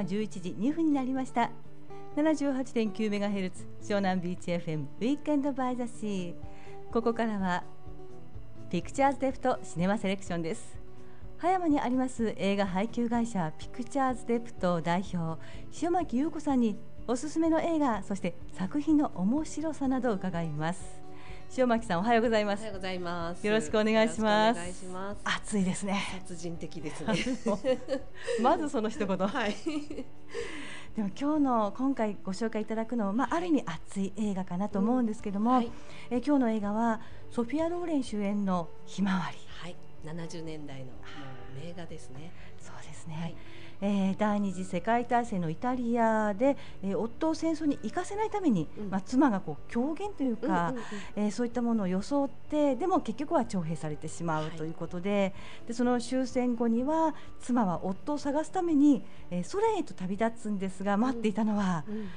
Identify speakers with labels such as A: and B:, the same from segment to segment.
A: は11時2分になりました。78.9メガヘルツ湘南ビーチ FM ウィークエンドバイザシー。ここからはピクチャーズデプトシネマセレクションです。葉山にあります映画配給会社ピクチャーズデプト代表塩巻優子さんにおすすめの映画そして作品の面白さなどを伺います。塩巻さんおはようございます。
B: おはようございます。
A: よろしくお願いします。
B: お願いします。
A: 暑いですね。
B: 殺人的ですね。
A: まずその一言。
B: はい。
A: でも今日の今回ご紹介いただくのは、まあ、ある意味熱い映画かなと思うんですけども、
B: うんはい。
A: え今日の映画はソフィア・ローレン主演の「ひまわり。
B: はい。70年代のもう名画ですね」
A: そうですね、
B: はい
A: えー第二次世界大戦のイタリアで、えー夫を戦争に行かせないために、
B: うん。
A: まあ、妻がこう狂言というか、
B: うんうんうん
A: えーそういったものを装ってでも結局は徴兵されてしまう
B: はい。
A: ということで,、でその終戦後には妻は夫を探すために、えーソ連へと旅立つんですが待っていたのは、
B: うん。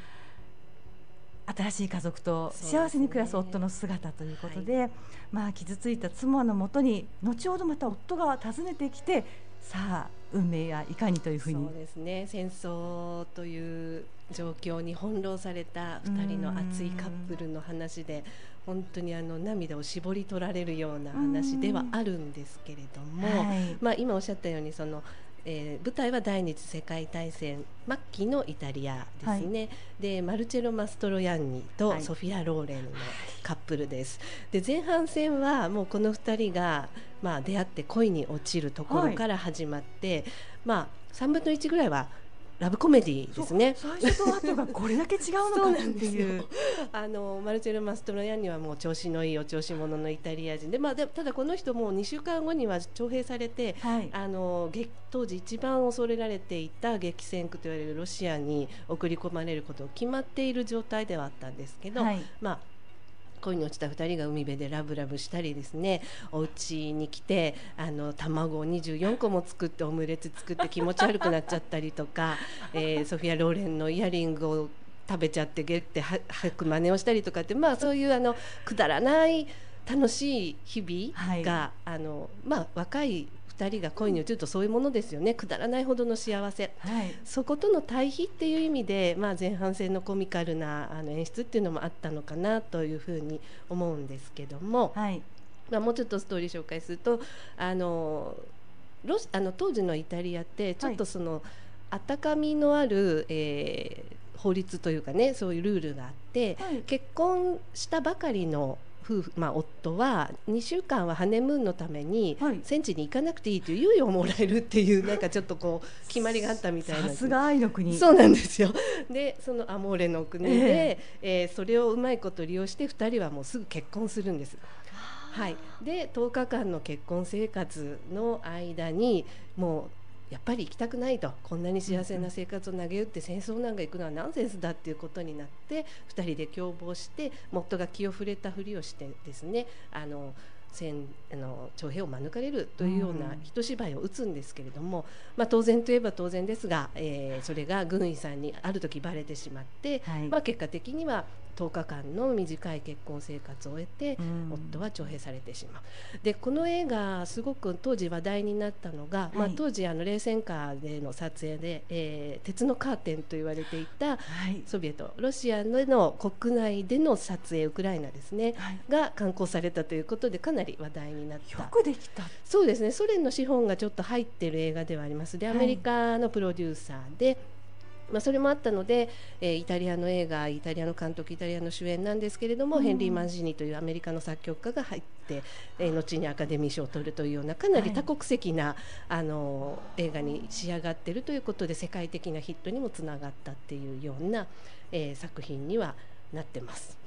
A: 新しい家族と幸せに暮らす夫の姿ということでまあ、傷ついた妻のもとに後ほどまた夫が訪ねてきてさあ運命やいかにというふうに。
B: そうですね。戦争という状況に翻弄された2人の熱いカップルの話で本当にあの涙を絞り取られるような話ではあるんですけれども、
A: はい。
B: まあ、今おっしゃったようにその、えー舞台は第二次世界大戦末期のイタリアですね、でマルチェロ・マストロヤンニと
A: はい。
B: ソフィア・ローレンのカップルです。で前半戦はもうこの2人が、まあ、出会って恋に落ちるところから始まって、まあ、3分の1ぐらいはラブコメディですね。
A: 最初と後がこれだけ違うのかっていう。
B: あのマルチェル・マストロヤンニはもう調子のいいお調子者のイタリア人で,、まあ、でただこの人も2週間後には徴兵されて
A: はい
B: あの激当時一番恐れられていた激戦区と言われるロシアに送り込まれることを決まっている状態ではあったんですけど、
A: はい
B: まあ恋に落ちた2人が海辺でラブラブしたりですねお家に来てあの卵を24個も作ってオムレツ作って気持ち悪くなっちゃったりとか、えーソフィア・ローレンのイヤリングを食べちゃってゲっては吐く真似をしたりとかってまあそういうあのくだらない楽しい日々が、あのまあ若い2人が恋に落ちるとそういうものですよね。くだらないほどの幸せ。
A: はい。
B: そことの対比っていう意味で、まあ、前半戦のコミカルなあの演出っていうのもあったのかなというふうに思うんですけども、
A: はい。
B: まあ、もうちょっとストーリー紹介するとあのロシあの当時のイタリアってちょっとその、温かみのある、えー法律というかねそういうルールがあって、
A: はい。
B: 結婚したばかりの夫婦、まあ、夫は2週間はハネムーンのために
A: はい
B: 戦地に行かなくていいという猶予をもらえるっていうなんかちょっとこう決まりがあったみたいな
A: さすが愛の国。
B: そうなんですよ。で、そのアモーレの国で、
A: え
B: えーそれをうまいこと利用して2人はもうすぐ結婚するんです。はい。で、10日間の結婚生活の間にもうやっぱり行きたくないと。こんなに幸せな生活を投げ打って戦争なんか行くのはナンセンスだっていうことになって2人で共謀して夫が気を触れたふりをしてですねあの戦あの徴兵を免れるというような
A: うん
B: 一芝居を打つんですけれども、まあ、当然といえば当然ですが、えーそれが軍医さんにある時バレてしまって、
A: はい。
B: まあ、結果的には10日間の短い結婚生活を終えて、
A: うん。
B: 夫は徴兵されてしまう。でこの映画すごく当時話題になったのが、まあ
A: はい、
B: 当時あの冷戦下での撮影で、えー鉄のカーテンと言われていた
A: はい。
B: ソビエトロシアでの国内での撮影ウクライナですね
A: はい。
B: が刊行されたということでかなり話題になった。
A: よくできた。
B: そうですね。ソ連の資本がちょっと入ってる映画ではあります。で
A: はい。
B: アメリカのプロデューサーで、まあ、それもあったので、えーイタリアの映画イタリアの監督イタリアの主演なんですけれども、
A: うん
B: ヘンリー・マンジーニというアメリカの作曲家が入って、えー後にアカデミー賞を取るというようなかなり多国籍な、あの映画に仕上がっているということで世界的なヒットにもつながったっていうような、えー作品にはなってます。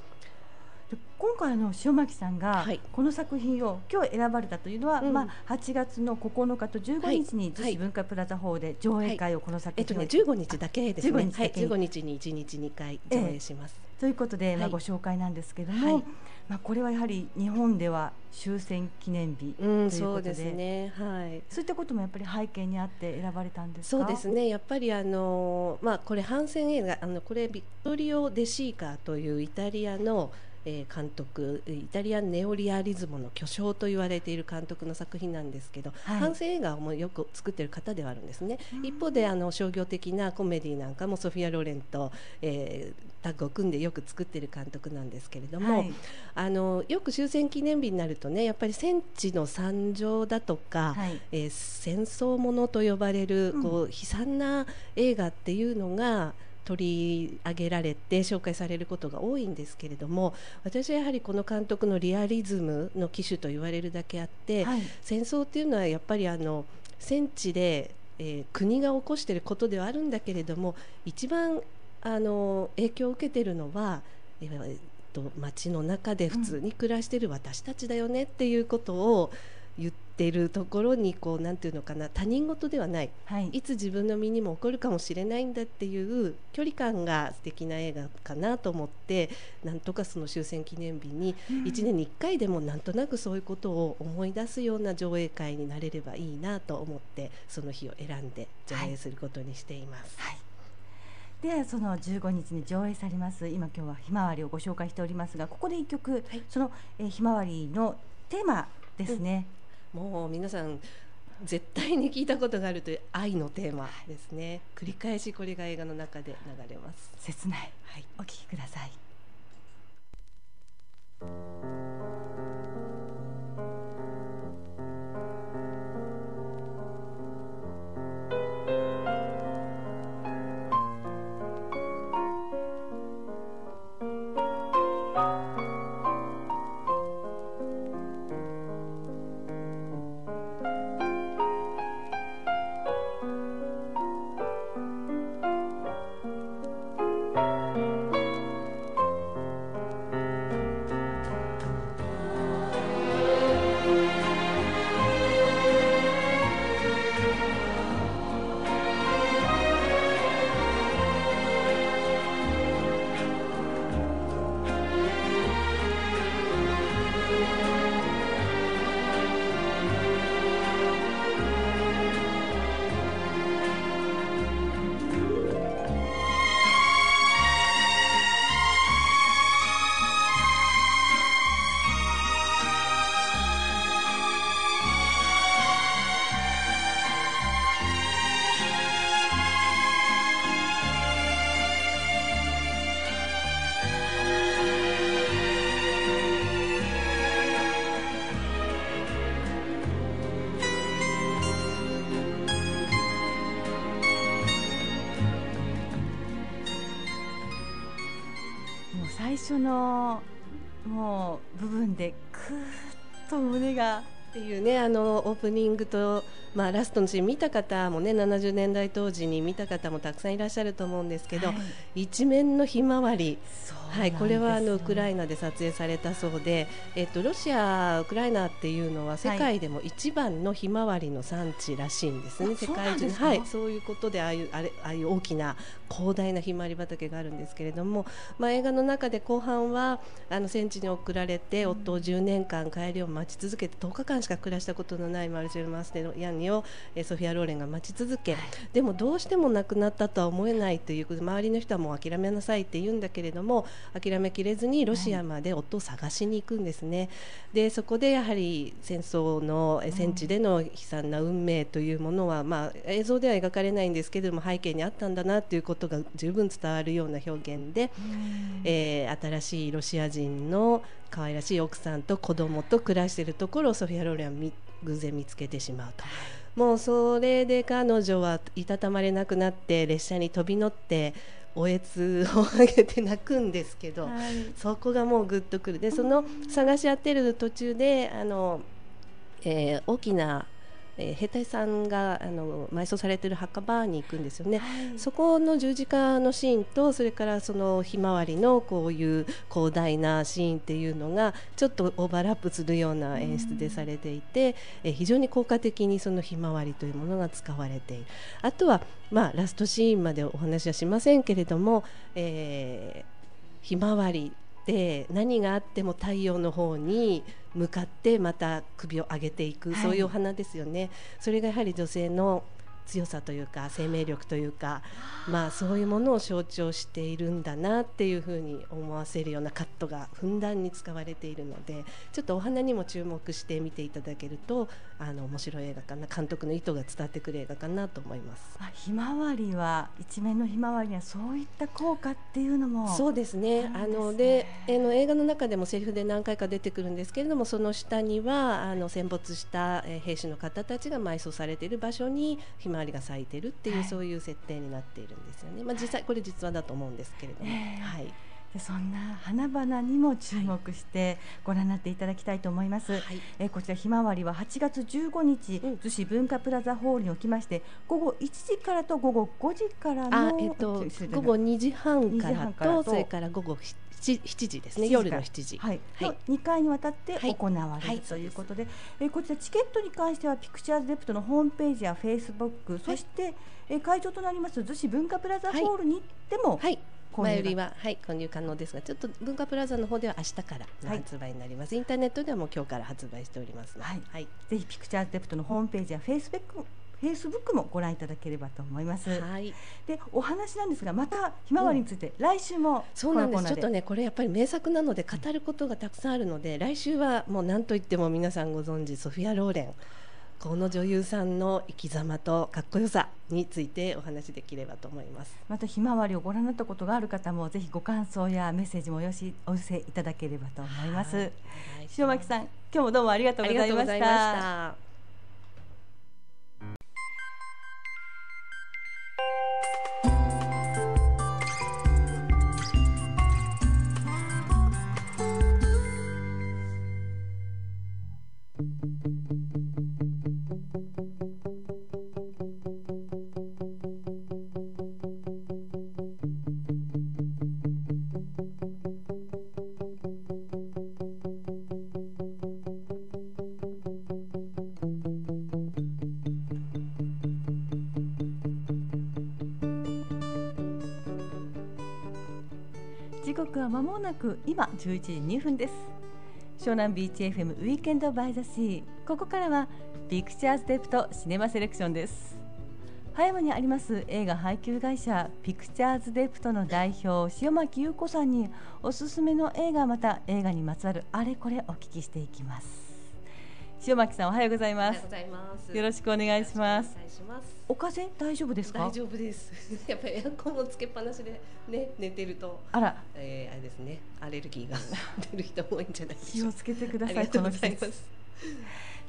A: で今回の塩巻さんが
B: はい
A: この作品を今日選ばれたというのは、
B: うん
A: まあ8月の9日と15日に
B: はい
A: 逗子文化プラザホールで上映会をこの作
B: えっとね、
A: 品を
B: 15日だけですね。
A: 15日
B: はい、15日に1日2回上映します。
A: ということで、まあ、
B: はい
A: ご紹介なんですけども、
B: はい
A: まあ、これはやはり日本では終戦記念日と
B: うん、
A: いうことで,、
B: そうですね。はい。
A: そういったこともやっぱり背景にあって選ばれたんですか？
B: そうですね。やっぱりあのまあこれ反戦映画あのこれビットリオ・デ・シーカーというイタリアの、えー、監督イタリアンネオリアリズムの巨匠と言われている監督の作品なんですけど、はい、反省映画もよく作ってる方ではあるんですね、うん、一方であの商業的なコメディなんかもソフィア・ローレンと、えー、タッグを組んでよく作ってる監督なんですけれども、はい、あのよく終戦記念日になるとねやっぱり戦地の惨状だとか、はい、えー、戦争ものと呼ばれる、こう悲惨な映画っていうのが取り上げられて紹介されることが多いんですけれども私はやはりこの監督のリアリズムの機種と言われるだけあって、はい、戦争っていうのはやっぱりあの戦地で、えー、国が起こしていることではあるんだけれども一番あの影響を受けているのは、えー、と街の中で普通に暮らしている私たちだよねっていうことを、うん言ってるところにこうなんていうのかな他人事ではない、はい、いつ自分の身にも起こるかもしれないんだっていう距離感が素敵な映画かなと思ってなんとかその終戦記念日に1年に1回でもなんとなくそういうことを思い出すような上映会になれればいいなと思ってその日を選んで上映することにしています。はい。
A: でその15日に上映されます今今日はひまわりをご紹介しておりますがここで一曲、はい、その、えひまわりのテーマですね、
B: もう皆さん絶対に聞いたことがあるという愛のテーマですね、繰り返しこれが映画の中で流れます。
A: 切ない、はい、お聞きくださいのもう部分でくーっと胸が。
B: っていうねあのオープニングと、まあ、ラストのシーン見た方もね70年代当時に見た方もたくさんいらっしゃると思うんですけど、はい、一面のひまわりはい、これはあのウクライナで撮影されたそうで、えっと、ロシア、ウクライナっていうのは世界でも一番のひまわりの産地らしいんですね、はい、世界中はい、そういうことでああいうあれああいう大きな広大なひまわり畑があるんですけれども、まあ、映画の中で後半はあの戦地に送られて、うん、夫を10年間帰りを待ち続けて10日間しか暮らしたことのないマルシェル・マステのヤンニをえソフィア・ローレンが待ち続け、はい、でもどうしても亡くなったとは思えないということで周りの人はもう諦めなさいって言うんだけれども諦めきれずにロシアまで夫を探しに行くんですね。でそこでやはり戦争の戦地での悲惨な運命というものは、まあ、映像では描かれないんですけれども背景にあったんだなということが十分伝わるような表現で、えー、新しいロシア人の可愛らしい奥さんと子供と暮らしているところをソフィア・ローレンは偶然見つけてしまうと。もうそれで彼女はいたたまれなくなって列車に飛び乗っておえつを上げて泣くんですけど、はい、そこがもうぐっとくる。でその探し合ってる途中であの、えー、大きなえー、兵隊さんがあの埋葬されている墓場に行くんですよね、はい、そこの十字架のシーンとそれからそのひまわりのこういう広大なシーンっていうのがちょっとオーバーラップするような演出でされていて、えー、非常に効果的にそのひまわりというものが使われている。あとは、まあ、ラストシーンまでお話はしませんけれども、えー、ひまわりで何があっても太陽の方に向かってまた首を上げていく、はい、そういうお花ですよね。それがやはり女性の強さというか生命力というかまあそういうものを象徴しているんだなっていうふうに思わせるようなカットがふんだんに使われているのでちょっとお花にも注目して見ていただけるとあの面白い映画かな監督の意図が伝わってくる映画かなと思います。
A: あひまわりは一面のひまわりにはそういった効果っていうのも。
B: そうですね。あのであの映画の中でもセリフで何回か出てくるんですけれどもその下にはあの戦没した兵士の方たちが埋葬されている場所にひまわりが咲いてるっていう、はい、そういう設定になっているんですよね。まあ、実際これ実話だと思うんですけれども、えー、はい。
A: でそんな花々にも注目してご覧になっていただきたいと思います、はい、えこちらひまわりは8月15日、うん、逗子文化プラザホールにおきまして午後1時からと午後5時からの
B: えっと、午後2時半からとそれから午後7時ですね。夜の7時、
A: はい。はい、2回にわたって行われる、ということで、えこちらチケットに関してはピクチャーズデプトのホームページやフェイスブックそして、え会場となります逗子文化プラザホールに行っても、
B: はい。前売りははい購入可能ですがちょっと文化プラザの方では明日からの発売になります、はい、インターネットではもう今日から発売しております
A: はい、はい、ぜひピクチャーズデプトのホームページやフェイスブックフェイスブックもご覧いただければと思います。はい。でお話なんですがまたひまわりについて、うん、来週も
B: そうなんです。ちょっとねこれやっぱり名作なので語ることがたくさんあるので、来週はもう何と言っても皆さんご存知ソフィアローレン。この女優さんの生き様とかっこよさについてお話しできればと思います。
A: またひまわりをご覧になったことがある方もぜひご感想やメッセージもお寄せお寄せいただければと思います、はい、塩巻さん今日もどうもありがとうございました thank you 今11時2分です。湘南ビーチ FM ウィーケンドバイザシー。ここからはピクチャーズデプトシネマセレクションです。葉山にあります映画配給会社ピクチャーズデプトの代表塩巻優子さんにおすすめの映画また映画にまつわるあれこれお聞きしていきます。塩巻さんおはようございます。よろしくお願いします。お風邪大丈夫ですか？
B: 大丈夫です。やっぱりエアコンをつけっぱなしでね寝てると
A: あら、
B: えー、あれですね。アレルギーが 出る人多いんじゃない
A: 気をつけてくださいこの季節。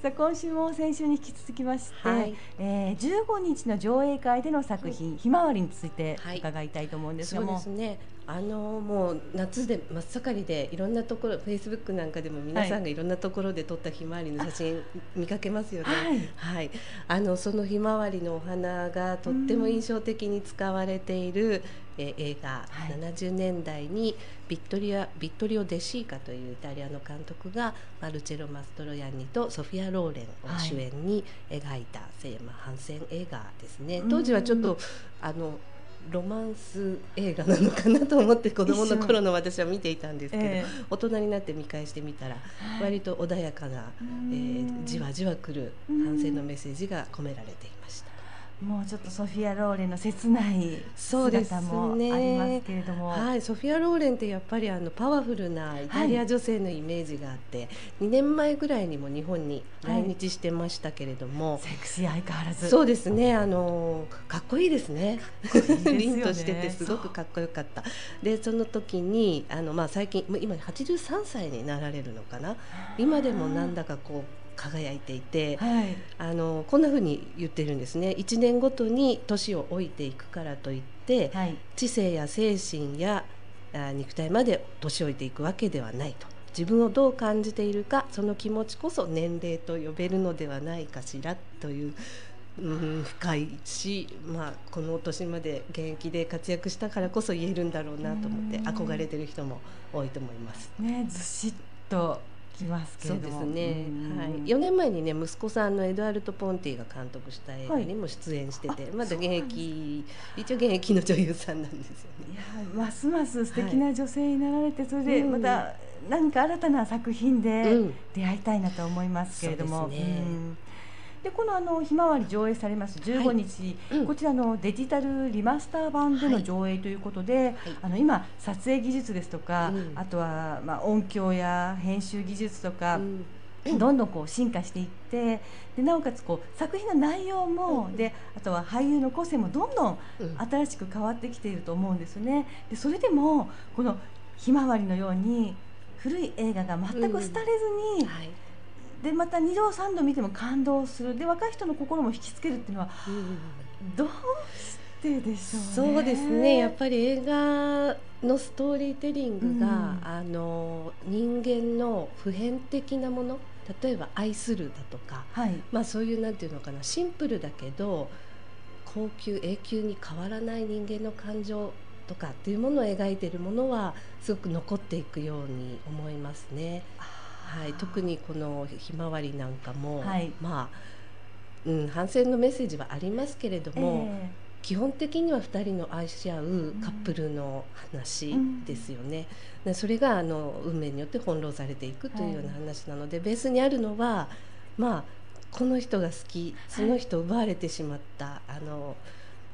A: さあ今週も先週に引き続きまして、はい、えー、15日の上映会での作品「ひまわり」について伺いたいと思うんですがも、
B: はい、そうですねあのもう夏で真っ盛りでいろんなところフェイスブックなんかでも皆さんがい。ろんなところで撮ったひまわりの写真見かけますよね。はい、はい、あのそのひまわりのお花がとっても印象的に使われている、え映画、はい、70年代にビットリアビットリオ・デシーカというイタリアの監督がマルチェロ・マストロヤンニとソフィア・ローレンを主演に描いた、はい、まあ、反戦映画ですね。当時はちょっとあのロマンス映画なのかなと思って子供の頃の私は見ていたんですけど、えー、大人になって見返してみたら、割と穏やかな、えー、じわじわくる反省のメッセージが込められていました。
A: もうちょっとソフィア・ローレンの切ない姿もありますけれども、
B: ね、はい、ソフィア・ローレンってやっぱりあのパワフルなイタリア女性のイメージがあって、はい、2年前ぐらいにも日本に来日してましたけれども、はい、
A: セクシー相変わらず。
B: そうですね。あのかっこいいですね。凛としててすごくかっこよかった。でその時にあの、まあ、最近今83歳になられるのかな。今でもなんだかこう輝いていて、はい、あのこんなふうに言ってるんですね1年ごとに年を老いていくからといって、はい、知性や精神や肉体まで年老いていくわけではないと自分をどう感じているかその気持ちこそ年齢と呼べるのではないかしらという。うん、深いし、まあ、この年まで現役で活躍したからこそ言えるんだろうなと思って憧れてる人も多いと思います。
A: ね、ずしっときますけれ
B: ども。そうですね、はい、4年前にね息子さんのエドワルド・ポンティが監督した映画にも出演してて、はい、まだ現役一応現役の女優さんなんですよね。い。や
A: ますます素敵な女性になられて、それでまた何か新たな作品で出会いたいなと思いますけれども。うん、でねでこのあのひまわり上映されます15日、
B: はいうん、
A: こちらのデジタルリマスター版での上映ということで、はい、あの今撮影技術ですとか、うん、あとはまあ音響や編集技術とか、うん。どんどんこう進化していってでなおかつこう作品の内容も、であとは俳優の個性もどんどん新しく変わってきていると思うんですね。でそれでもこのひまわりのように古い映画が全く廃れずに、はい、でまた2度3度見ても感動する。で若い人の心も引きつけるっていうのは、どうしてでしょう、ね、
B: そうですね。やっぱり映画のストーリーテリングが、うん、あの人間の普遍的なもの例えば愛するだとか、はい、まあそういうなんていうのかなシンプルだけど高級永久に変わらない人間の感情とかっていうものを描いているものはすごく残っていくように思いますね。はい、特にこのひまわりなんかも、はい、まあ、うん、反戦のメッセージはありますけれども、えー基本的には2人の愛し合うカップルの話ですよね。うん、それがあの運命によって翻弄されていくというような話なので、はい、ベースにあるのはまあこの人が好きその人を奪われてしまった、はい、あの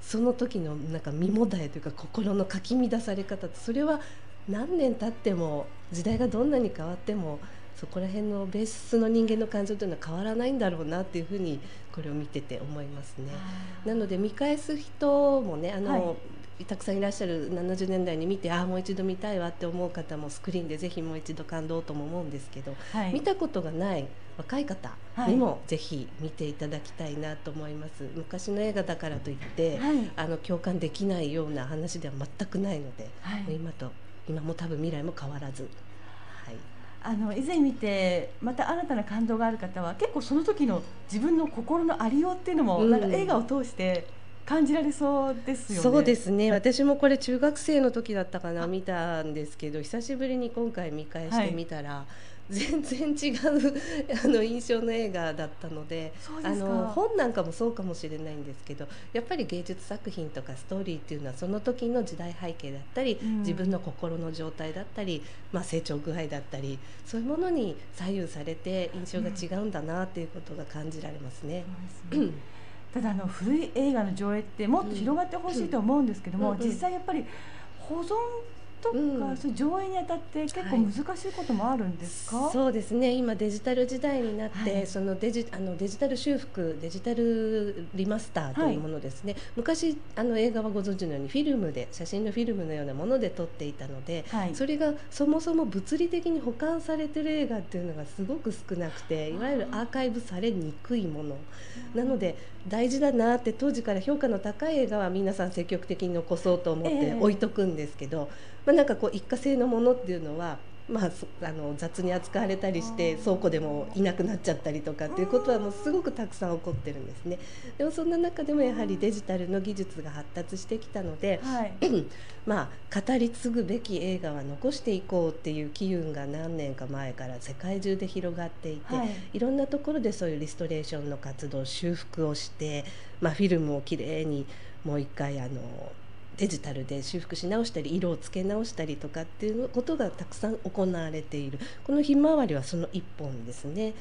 B: その時のなんか身もだえというか心のかき乱され方それは何年経っても時代がどんなに変わってもそこら辺のベースの人間の感情というのは変わらないんだろうなっていうふうにこれを見てて思いますね。なので見返す人もねあの、はい、たくさんいらっしゃる70年代に見てああもう一度見たいわって思う方もスクリーンでぜひもう一度感動とも思うんですけど、はい、見たことがない若い方にもぜひ見ていただきたいなと思います、はい、昔の映画だからといって、はい、あの共感できないような話では全くないので、今と今も多分未来も変わらず
A: あの以前見てまた新たな感動がある方は結構その時の自分の心のありようっていうのも、なんか映画を通して感じられそうですよね。
B: そうですね。私もこれ中学生の時だったかな見たんですけど、久しぶりに今回見返してみたら、はい全然違う あの印象の映画だったのであの本なんかもそうかもしれないんですけどやっぱり芸術作品とかストーリーっていうのはその時の時代背景だったり、うん、自分の心の状態だったり、まあ、成長具合だったりそういうものに左右されて印象が違うんだなっていうことが感じられますね。
A: うん、ただあの古い映画の上映ってもっと広がってほしいと思うんですけども、実際やっぱり保存とか、うん、そ上映にあたって結構難しいこともあるんですか、
B: はい、そうですね。今デジタル時代になって、はい、そのデジあのデジタル修復デジタルリマスターというものですね、はい、昔あの映画はご存知のようにフィルムで写真のフィルムのようなもので撮っていたので、それがそもそも物理的に保管されてる映画っていうのがすごく少なくていわゆるアーカイブされにくいもの。なので大事だなって当時から評価の高い映画は皆さん積極的に残そうと思って置いとくんですけど、まあ、なんかこう一過性のものっていうのはまあ、あの雑に扱われたりして倉庫でもいなくなっちゃったりとかっていうことはもうすごくたくさん起こってるんですね。でもそんな中でもやはりデジタルの技術が発達してきたので、はい、まあ語り継ぐべき映画は残していこうっていう機運が何年か前から世界中で広がっていて、はい、いろんなところでそういうリストレーションの活動修復をして、まあ、フィルムをきれいにもう一回あのデジタルで修復し直したり色をつけ直したりとかっていうことがたくさん行われている。このひまわりはその一本ですね。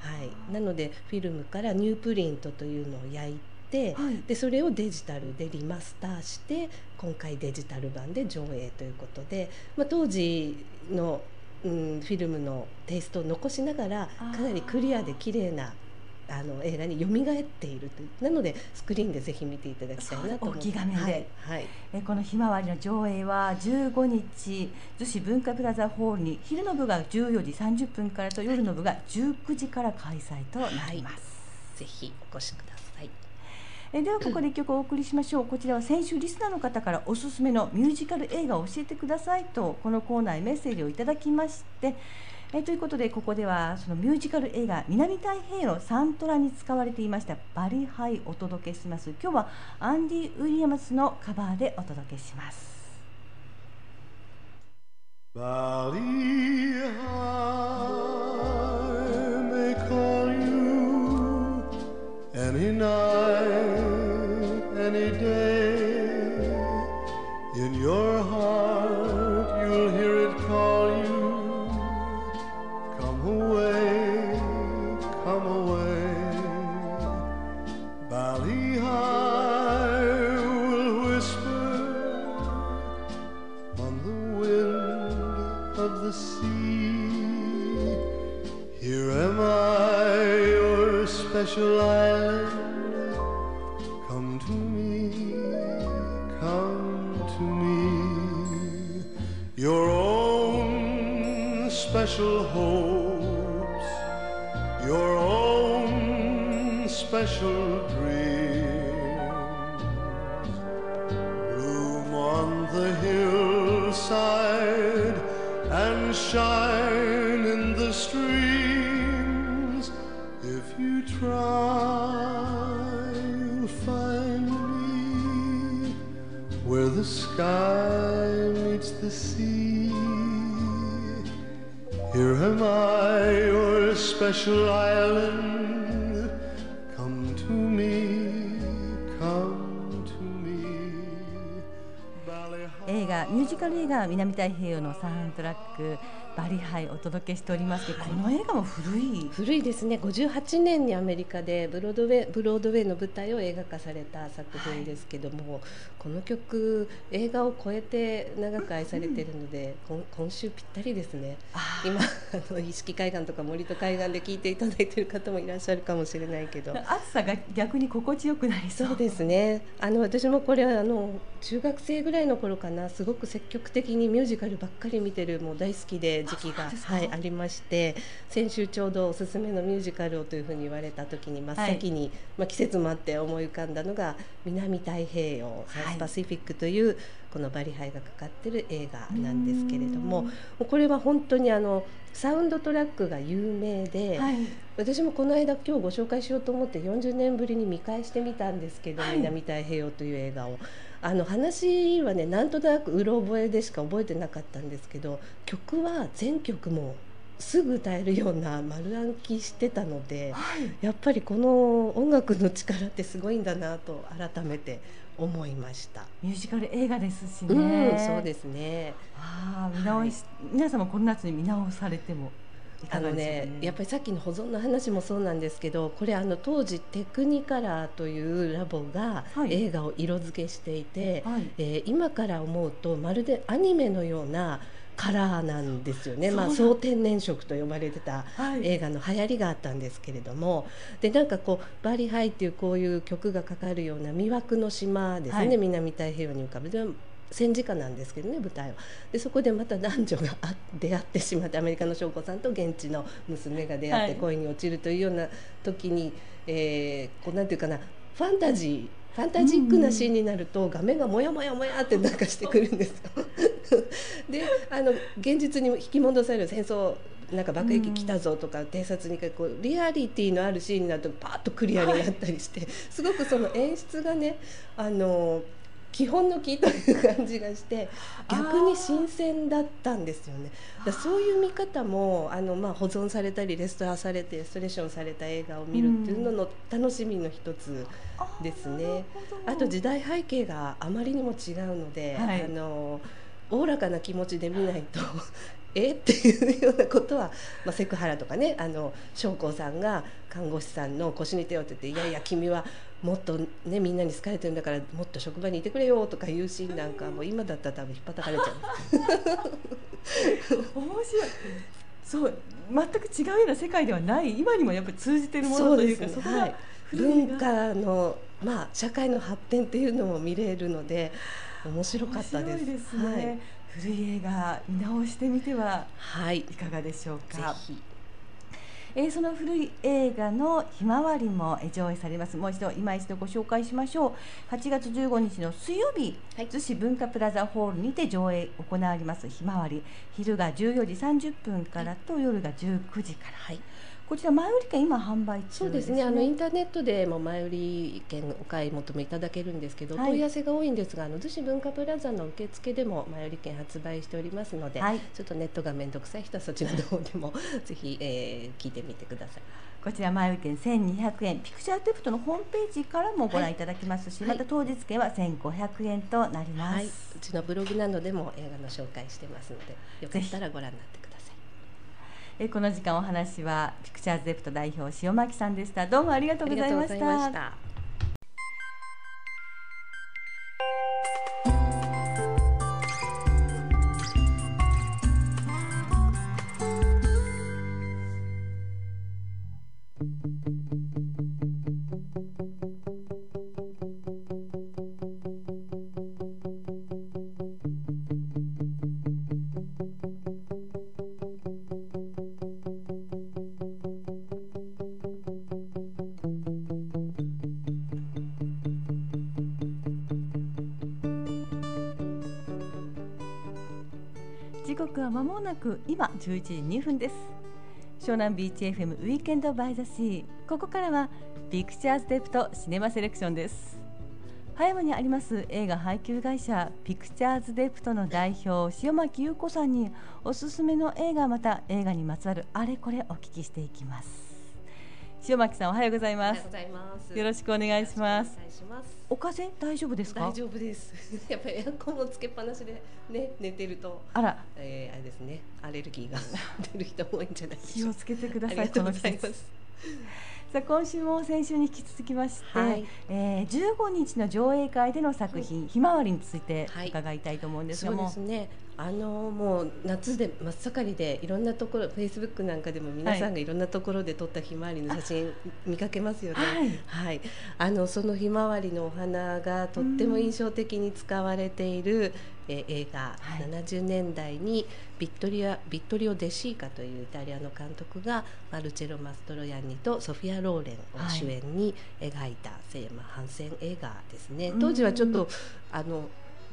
B: はい、なのでフィルムからニュープリントというのを焼いて、はい、でそれをデジタルでリマスターして今回デジタル版で上映ということで、まあ、当時の、うん、フィルムのテイストを残しながらかなりクリアで綺麗なあの映画に蘇っているというなのでスクリーンでぜひ見ていただきたいなと思
A: って。大き画面で、はい。はい、えこのひまわりの上映は15日逗子文化プラザホールに昼の部が14時30分からと夜の部が19時から開催となります、はい、
B: ぜひお越しください。
A: えではここで一曲お送りしましょう。こちらは先週リスナーの方からおすすめのミュージカル映画を教えてくださいとこのコーナーへメッセージをいただきましてえということでここではそのミュージカル映画南太平洋サントラに使われていましたバリハイお届けします。今日はアンディ・ウィリアムスのカバーでお届けします。バリハイ may call you any night any day in your
C: special island. Come to me, come to me. Your own special hopes, your own special dreams. Bloom on the hillside and shine the sky meets the sea. Here am I, your special island. Come to me, come to me.
A: 映画ミュージカル映画南太平洋のサウンドトラックバリハイお届けしておりますけど、この映画も古い？
B: 古いですね。58年にアメリカでブロードウェイブロードウェイの舞台を映画化された作品ですけども、この曲映画を超えて長く愛されているので、今今週ぴったりですね。今 あの意識海岸とか森と海岸で聴いていただいている方もいらっしゃるかもしれないけど。
A: 暑さが逆に心地よくなりそう
B: そうですね。あの私もこれあの中学生ぐらいの頃かなすごく積極的にミュージカルばっかり見てるもう大好きで時期が。はい、ありまして先週ちょうどおすすめのミュージカルをというふうに言われた時に真っ先に、まあ、季節もあって思い浮かんだのが南太平洋サウスパシフィックという、このバリハイがかかってる映画なんですけれどもこれは本当にあのサウンドトラックが有名で、
A: はい。
B: 私もこの間今日ご紹介しようと思って40年ぶりに見返してみたんですけど「
A: はい。
B: 南太平洋」という映画を。あの話はねなんとなくうろ覚えでしか覚えてなかったんですけど曲は全曲もすぐ歌えるような丸暗記してたので
A: はい。
B: やっぱりこの音楽の力ってすごいんだなと改めて思いました。
A: ミュージカル映画ですしね、
B: うん、そうですね。
A: ああ見直し、皆様この夏に見直されても
B: あのねやっぱりさっきの保存の話もそうなんですけどこれあの当時テクニカラーというラボが
A: はい。
B: 映画を色付けしていて、
A: はい。
B: えー今から思うとまるでアニメのようなカラーなんですよね、まあ、総天然色と呼ばれてた
A: はい。
B: 映画の流行りがあったんですけれども。でなんかこう「バリハイ」っていうこういう曲がかかるような魅惑の島ですね、
A: はい。
B: 南太平洋に浮かぶ。で戦時下なんですけどね舞台はでそこでまた男女が出会ってしまってアメリカの将校さんと現地の娘が出会って恋に落ちるというような時に、えーこうなんていうかなファンタジーファンタジックなシーンになると画面がもやもやもやってなんかしてくるんですよ。であの現実に引き戻される戦争なんか爆撃来たぞとか偵察にこうリアリティのあるシーンになるとパッとクリアになったりして、すごくその演出がねあの基本のキーという感じがして逆に新鮮だったんですよね。だそういう見方もあの、まあ、保存されたりレストアされてレストレーションされた映画を見るっていうのの楽しみの一つですね。あと時代背景があまりにも違うので、
A: はい
B: あのおおらかな気持ちで見ないと えっていうようなことは、まあ、セクハラとかねあの将校さんが看護師さんの腰に手を当てて「いやいや君はもっとねみんなに好かれてるんだからもっと職場にいてくれよ」とかいうシーンなんかもう今だったら多分引っ張かれちゃう。
A: 面白い。そう全く違うような世界ではない今にもやっぱり通じてるものというか
B: そね。
A: こが
B: はい。文
A: 画
B: 化の、まあ、社会の発展っていうのも見れるので面白かったです。
A: ですね、古い映画見直してみては
B: はい、はい、
A: いかがでしょう
B: ぜ
A: か
B: ひ
A: えーその古い映画のひまわりもえー上映されます。もう一度今一度ご紹介しましょう。8月15日の水曜日、
B: はい。
A: 逗子文化プラザホールにて上映行われます。ひまわり。昼が14時30分からと夜が19時から、
B: はい
A: こちら前売り券今販売中
B: そうですね。あのインターネットでも前売り券お買い求めいただけるんですけど、
A: はい。
B: 問い合わせが多いんですがあの逗子文化プラザの受付でも前売り券発売しておりますので、
A: はい。
B: ちょっとネットが面倒くさい人はそちらの方でも ぜひ、えー聞いてみてください。
A: こちら前売り券1200円。ピクチャーテプトのホームページからもご覧いただけますし、
B: はい。
A: また当日券は1500円となります、
B: はい、うちのブログなどでも映画の紹介してますのでよかったらご覧になって。
A: えこの時間お話はピクチャーズデプト代表塩巻さんでした。どうもありがとうございま
B: ありがとう
A: した。
B: 時。
A: 刻は間もなく今11時2分です。湘南ビーチ FM ウィーケンドバイザシーここからはピクチャーズデプトシネマセレクションです。葉山にあります映画配給会社ピクチャーズデプトの代表塩巻優子さんにおすすめの映画また映画にまつわるあれこれお聞きしていきます。塩巻さんおはようございます。よろしくお願いします。お風邪大丈夫ですか？
B: 大丈夫です。やっぱりエアコンをつけっぱなしでね寝てると
A: あら、
B: えー、あれですね。アレルギーが 出る人多いんじゃない
A: 気をつけてくださいこの季節。さあ今週も先週に引き続きまして、はい、えー、15日の上映会での作品「ひまわり」について伺いたいと思うんですがも、
B: はい、そうですねあのもう夏で真っ盛りでいろんなところフェイスブックなんかでも皆さんがいろんなところで撮ったひまわりの写真見かけますよね。はい、はい、あのそのひまわりのお花がとっても印象的に使われている、え映画、はい、70年代にビットリアビットリオ・デシーカというイタリアの監督がマルチェロ・マストロヤンニとソフィア・ローレンを主演に描いた、はい、まあ、反戦映画ですね。当時はちょっとあの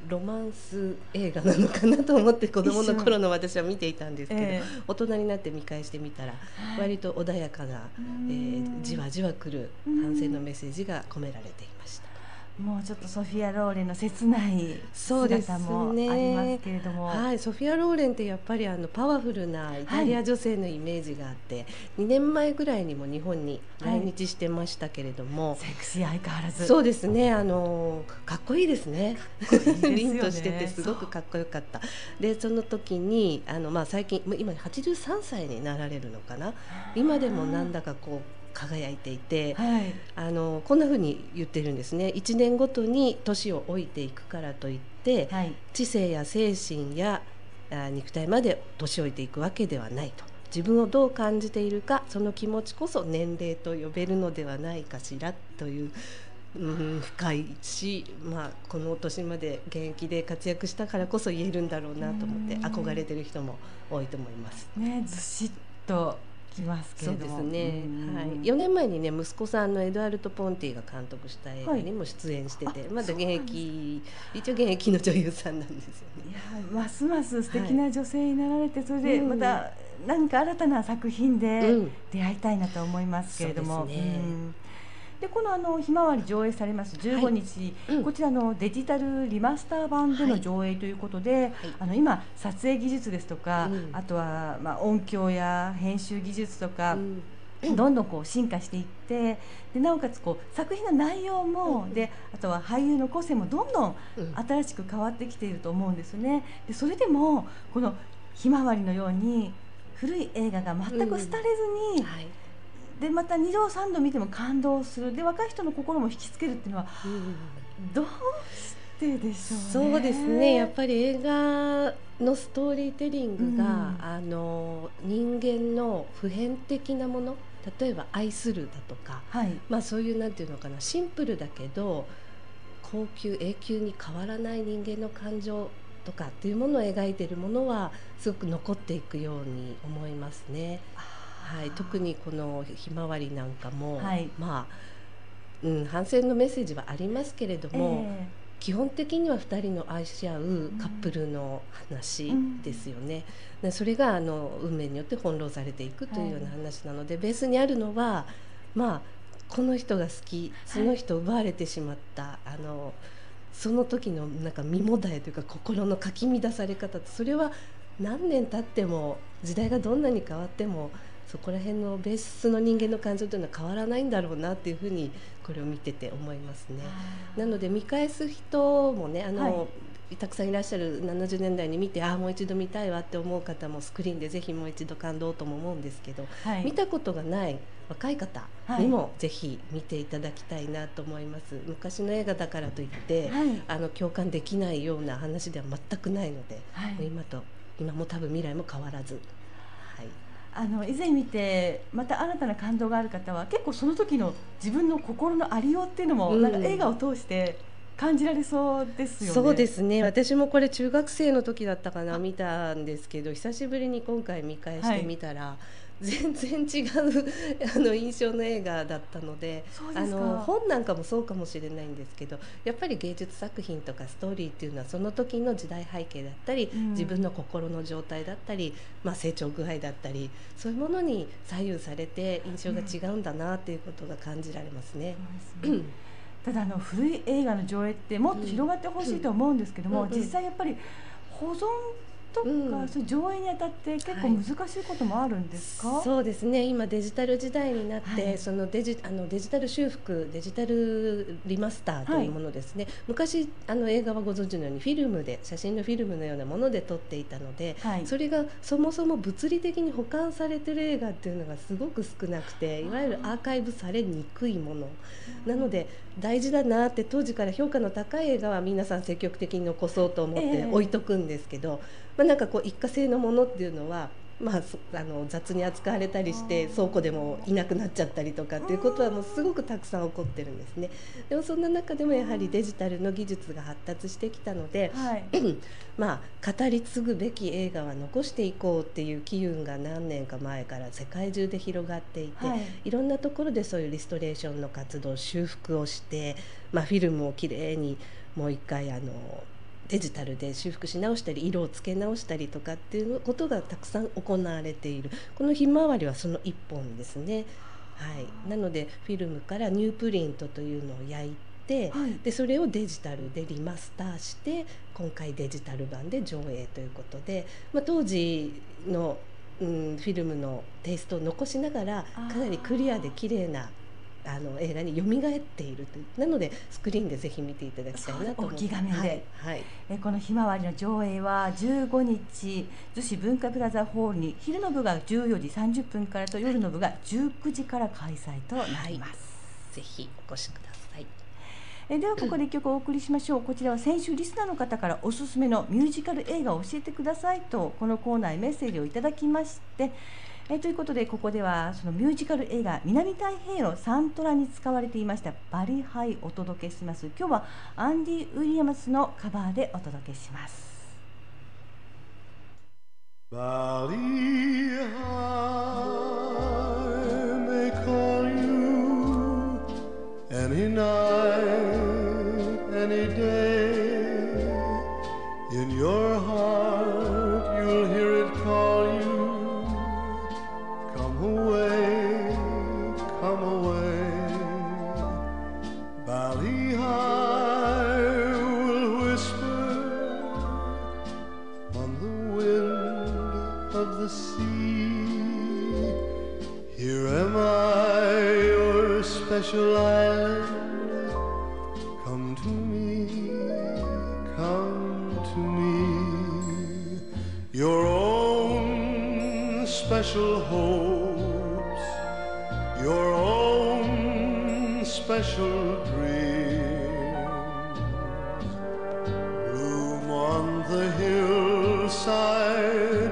B: ロマンス映画なのかなと思って子供の頃の私は見ていたんですけど、えー、大人になって見返してみたら割と穏やかな、えー、じわじわくる反省のメッセージが込められていました。
A: もうちょっとソフィア・ローレンの切ない姿もありますけれども、
B: ね、はい、ソフィア・ローレンってやっぱりあのパワフルなイタリア女性のイメージがあって、はい、2年前ぐらいにも日本に来日してましたけれども、はい、
A: セクシー相変わらず。
B: そうですね。あのかっこいいですね。凛としててすごくかっこよかった。でその時にあの、まあ、最近今83歳になられるのかな。今でもなんだかこう輝いていて、はい、あのこんなふうに言ってるんですね1年ごとに年を老いていくからといって、はい、知性や精神や肉体まで年老いていくわけではないと自分をどう感じているかその気持ちこそ年齢と呼べるのではないかしらという。うん、深いし、まあ、この年まで現役で活躍したからこそ言えるんだろうなと思って憧れてる人も多いと思います。
A: ね、ずしっときますけれ
B: ども。そうですね、はい、4年前にね息子さんのエドアルト・ポンティが監督した映画にも出演してて、はい、まだ現役一応現役の女優さんなんですよね。
A: いやますます素敵な女性になられて、それでまた何か新たな作品で出会いたいなと思いますけれども。うん、ねでこのあのひまわり上映されます15日、はいうん、こちらのデジタルリマスター版での上映ということで、はい、あの今撮影技術ですとか、うん、あとはまあ音響や編集技術とか、うん、どんどんこう進化していってでなおかつこう作品の内容も、であとは俳優の個性もどんどん新しく変わってきていると思うんですね。でそれでもこのひまわりのように古い映画が全く廃れずに、はいでまた2度3度見ても感動する。で若い人の心も引きつけるっていうのは、どうしてでしょう、ね、
B: そうですね。やっぱり映画のストーリーテリングが、うん、あの人間の普遍的なもの例えば愛するだとか、はい、まあそういうなんていうのかなシンプルだけど高級永久に変わらない人間の感情とかっていうものを描いているものはすごく残っていくように思いますね。はい、特にこのひまわりなんかも、はい、まあ、うん、反戦のメッセージはありますけれども、えー、基本的には2人の愛し合うカップルの話ですよね。うん、それがあの運命によって翻弄されていくというような話なので、はい、ベースにあるのはまあこの人が好きその人を奪われてしまった、はい、あのその時のなんか身もだえというか心のかき乱され方それは何年経っても時代がどんなに変わってもそこら辺のベースの人間の感情というのは変わらないんだろうなっていうふうにこれを見てて思いますね。なので見返す人もねあの、はい、たくさんいらっしゃる70年代に見てああもう一度見たいわって思う方もスクリーンでぜひもう一度感動とも思うんですけど、はい、見たことがない若い方にもぜひ見ていただきたいなと思います、はい、昔の映画だからといって、はい、あの共感できないような話では全くないので、今と今も多分未来も変わらず
A: あの以前見てまた新たな感動がある方は結構その時の自分の心のありようっていうのも、なんか映画を通して感じられそうですよね。
B: そうですね。私もこれ中学生の時だったかな見たんですけど、久しぶりに今回見返してみたら、はい、全然違う あの印象の映画だったのであの本なんかもそうかもしれないんですけどやっぱり芸術作品とかストーリーっていうのはその時の時代背景だったり、
A: うん。
B: 自分の心の状態だったり、まあ、成長具合だったりそういうものに左右されて印象が違うんだなっていうことが感じられますね。
A: そうですね。ただあの古い映画の上映ってもっと広がってほしいと思うんですけども、
B: うんうん。
A: 実際やっぱり保存とか、
B: うん。
A: そ上映にあたって結構難しいこともあるんですか、
B: そうですね。今デジタル時代になって、
A: はい。
B: そのデジあのデジタル修復デジタルリマスターというものですね、昔あの映画はご存知のようにフィルムで写真のフィルムのようなもので撮っていたので、
A: はい。
B: それがそもそも物理的に保管されてる映画っていうのがすごく少なくていわゆるアーカイブされにくいもの。なので大事だなって当時から評価の高い映画は皆さん積極的に残そうと思っ
A: ええ。
B: て置いとくんですけど、まあ、なんかこう一過性のものっていうのは、まあ、そあの雑に扱われたりして倉庫でもいなくなっちゃったりとかっていうことはもうすごくたくさん起こってるんですね。でもそんな中でもやはりデジタルの技術が発達してきたので、
A: はい。
B: まあ、語り継ぐべき映画は残していこうっていう機運が何年か前から世界中で広がっていて、
A: はい。
B: いろんなところでそういうリストレーションの活動修復をして、まあ、フィルムをきれいにもう一回あのデジタルで修復し直したり色をつけ直したりとかっていうことがたくさん行われている。このひまわりはその一本ですね。はい、なのでフィルムからニュープリントというのを焼いて、
A: はい。
B: でそれをデジタルでリマスターして今回デジタル版で上映ということで、まあ、当時の、うん、フィルムのテイストを残しながらかなりクリアで綺麗なあの映画に蘇っているというなのでスクリーンでぜひ見ていただきたいなと思
A: い画面で。
B: はい。はい。
A: えこのひまわりの上映は15日逗子文化プラザホールに昼の部が14時30分からと夜の部が19時から開催となります、
B: ぜひお越しください。
A: えではここで一曲お送りしましょう。こちらは先週リスナーの方からおすすめのミュージカル映画を教えてくださいとこのコーナーへメッセージをいただきましてえということでここではそのミュージカル映画南太平洋のサントラに使われていましたバリハイお届けします今日はアンディ・ウィリアムスのカバーでお届けします
C: Valley High may call you any night, any day. In your heart, away, come away. Valley will whisper on the wind of the sea. Here am I, your special island. Come to me, come to me. Your own special hopes, special dreams bloom on the hillside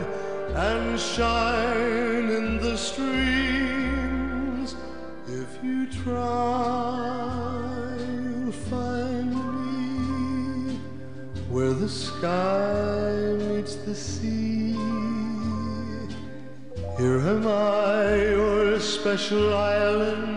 C: and shine in the streams. If you try, you'll find me where the sky meets the sea. Here am I, your special island.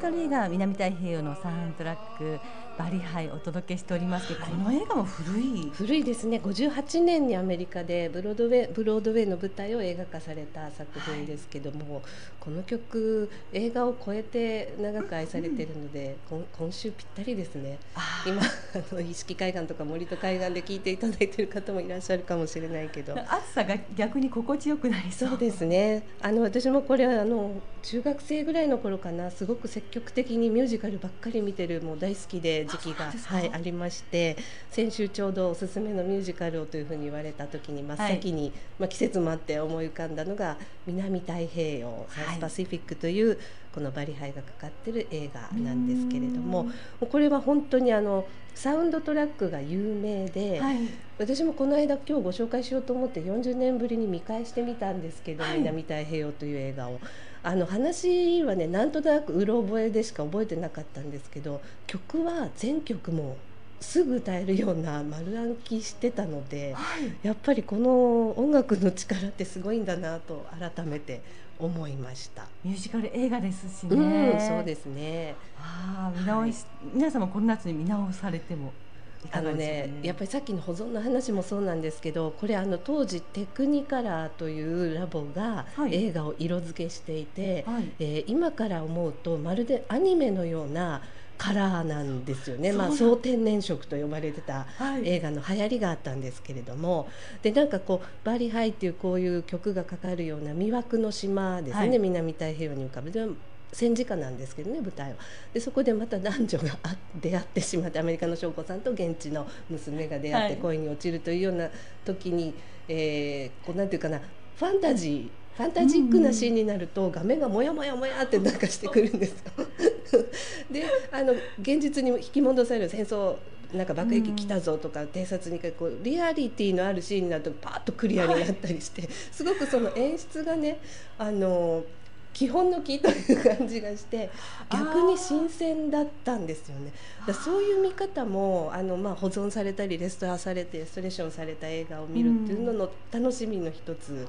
A: カル映画南太平洋のサウンドトラックバリハイお届けしておりますけど、この映画も古い？
B: 古いですね。58年にアメリカでブロードウェイブロードウェイの舞台を映画化された作品ですけども、この曲映画を超えて長く愛されているので、今今週ぴったりですね。
A: あ
B: 今 あの意識海岸とか森と海岸で聞いていただいている方もいらっしゃるかもしれないけど。
A: 暑さが逆に心地よくなりそう。
B: そうですね。あの私もこれはあの中学生ぐらいの頃かな。すごく積極的にミュージカルばっかり見てるもう大好きで時期がはい、ありまして先週ちょうどおすすめのミュージカルをというふうに言われた時に真っ先に、まあ、季節もあって思い浮かんだのが南太平洋サウスパシフィックという、このバリハイがかかってる映画なんですけれどもこれは本当にあのサウンドトラックが有名で、
A: はい。
B: 私もこの間今日ご紹介しようと思って40年ぶりに見返してみたんですけど「
A: はい。
B: 南太平洋」という映画を。あの話はねなんとなくうろ覚えでしか覚えてなかったんですけど曲は全曲もすぐ歌えるような丸暗記してたので
A: はい
B: やっぱりこの音楽の力ってすごいんだなと改めて思いました。
A: ミュージカル映画ですしね。
B: うん、そうですね。
A: ああ見直し、皆様この夏に見直されてもい
B: あの
A: かがでしょう
B: ね、やっぱりさっきの保存の話もそうなんですけどこれあの当時テクニカラーというラボが
A: はい。
B: 映画を色付けしていて、
A: はい。
B: えー今から思うとまるでアニメのようなカラーなんですよね、まあ、総天然色と呼ばれてた
A: はい。
B: 映画の流行りがあったんですけれども。でなんかこう「バリハイ」っていうこういう曲がかかるような魅惑の島ですね、
A: はい。
B: 南太平洋に浮かぶ。で戦時下なんですけどね舞台はでそこでまた男女が出会ってしまってアメリカの将校さんと現地の娘が出会って恋に落ちるというような時に、えーこうなんていうかなファンタジーファンタジックなシーンになると画面がもやもやもやってなんかしてくるんですよ。であの現実に引き戻される戦争なんか爆撃来たぞとか偵察にこうリアリティのあるシーンになるとパーッとクリアになったりして、すごくその演出がねあの基本の木という感じがして逆に新鮮だったんですよね。だそういう見方もあの、まあ、保存されたりレストアされてレストレーションされた映画を見るっていうのの楽しみの一つ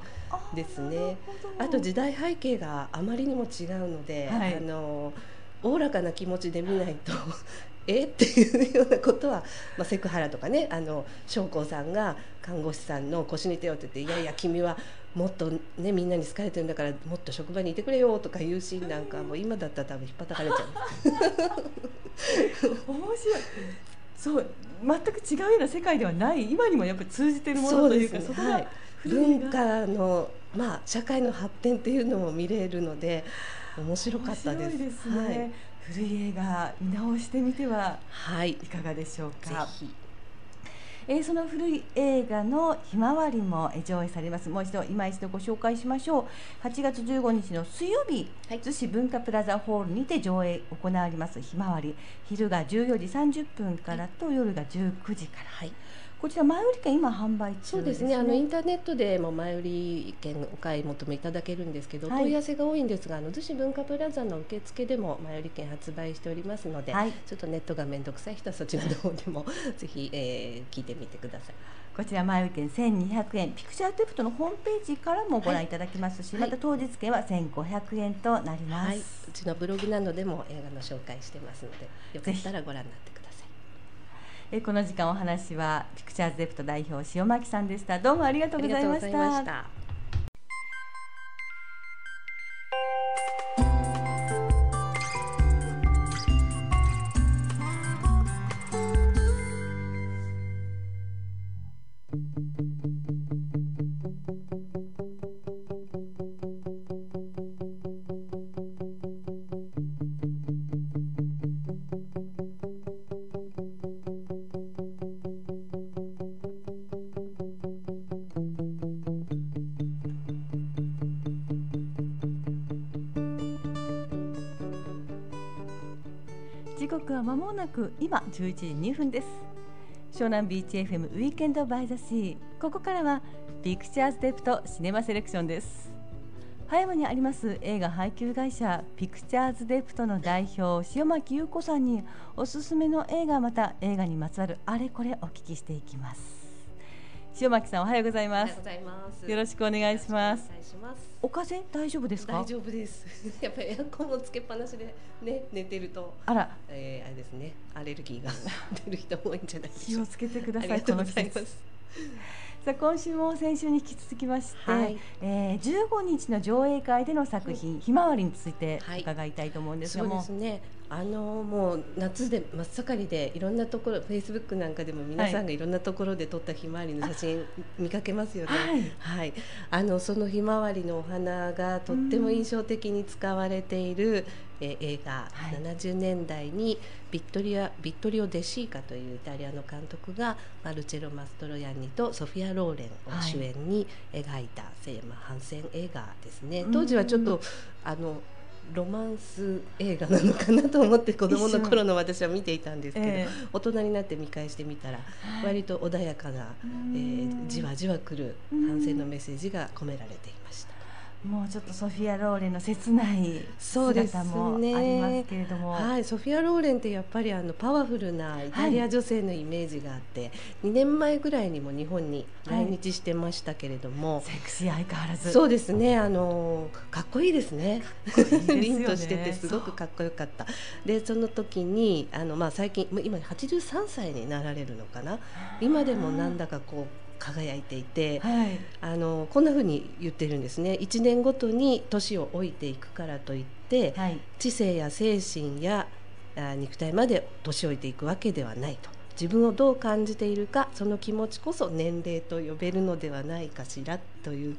B: ですね。あと時代背景があまりにも違うので、
A: はい
B: あのおおらかな気持ちで見ないとえ？っていうようなことは、まあ、セクハラとかねあの将校さんが看護師さんの腰に手を当てて「い。やいや君はもっとねみんなに好かれてるんだからもっと職場にいてくれよ」とかいうシーンなんかもう今だったら多分引っ張かれちゃう。
A: 面白い。そう。全く違うような世界ではない。今にもやっぱり通じてるものというか
B: ね。はい。文化の、まあ、社会の発展っていうのも見れるので面白かったです。
A: ですね、
B: はい
A: 古い映画見直してみては
B: はい、
A: いかがでしょう
B: ぜ
A: か。
B: ひ
A: えーその古い映画のひまわりもえー上映されます。もう一度今一度ご紹介しましょう。8月15日の水曜日、
B: はい
A: 逗子文化プラザホールにて上映行われますひまわり。昼が14時30分からと夜が19時から。
B: はい
A: こちら前売り券今販売中ですね。
B: そうですねあのインターネットでも前売り券お買い求めいただけるんですけど、
A: はい
B: 問い合わせが多いんですがあの逗子文化プラザの受付でも前売り券発売しておりますので、
A: はい
B: ちょっとネットが面倒くさい人はそちらの方でも ぜひ、えー聞いてみてください。
A: こちら前売り券1200円、ピクチャーテプトのホームページからもご覧いただけますし、
B: はい
A: また当日券は1500円となります。
B: はい、うちのブログなどでも映画の紹介してますのでよかったらご覧になってください。
A: えこの時間お話はピクチャーズデプト代表塩巻さんでした。どうもありがとうございまし
B: たうご
A: は間もなく今11時2分です。湘南ビーチ FM ウィーケンドバイザシー。ここからはピクチャーズデプトシネマセレクションです。葉山にあります映画配給会社ピクチャーズデプトの代表塩巻優子さんにおすすめの映画また映画にまつわるあれこれお聞きしていきます塩巻さんおはようございます。
B: よ
A: ろしくお願いします。
B: お
A: 風邪大丈夫ですか？
B: 大丈夫です。やっぱりエアコンをつけっぱなしでね寝てると、
A: あら。
B: えー、あれですね。アレルギーが 出る人多いんじゃない。
A: 気をつけてくだ
B: あり
A: さい
B: がとうござい
A: この季節。
B: ます。
A: さあ今週も先週に引き続きまして、
B: はい。
A: えー、15日の上映会での作品「ひまわり」について
B: はい。
A: 伺いたいと思うんです
B: そう
A: がも、
B: ですね。あのもう夏で真っ盛りでいろんなところ、フェイスブックなんかでも皆さんがいろんなところで撮ったひまわりの写真見かけますよね。
A: はい。
B: はい、あのそのひまわりのお花がとっても印象的に使われている、えー映画、
A: はい。
B: 70年代にビットリアビットリオ・デシーカというイタリアの監督がマルチェロ・マストロヤンニとソフィア・ローレンを主演に描いた、せまあ反戦映画ですね。
A: うん。
B: 当時はちょっとあのロマンス映画なのかなと思って子供の頃の私は見ていたんですけど、
A: え
B: 大人になって見返してみたら
A: はい。
B: 割と穏やかな、
A: うん
B: えーじわじわくる反戦のメッセージが込められていました。
A: もうちょっとソフィア・ローレンの切ない
B: そうです
A: 姿もありますけれども、
B: はい、ソフィア・ローレンってやっぱりあのパワフルなイタリア女性のイメージがあって、2年前ぐらいにも日本に来日してましたけれども、
A: セクシー相変わらず。
B: そうですね。あのかっこいいですね。
A: いいですよね。
B: 凛としててすごくかっこよかった。でその時にあの、まあ、最近今83歳になられるのかな。今でもなんだかこう輝いていて、
A: はい。
B: あのこんな風に言ってるんですね。1年ごとに年を老いていくからといって、
A: はい。
B: 知性や精神やあ肉体まで年老いていくわけではないと。自分をどう感じているかその気持ちこそ年齢と呼べるのではないかしらという、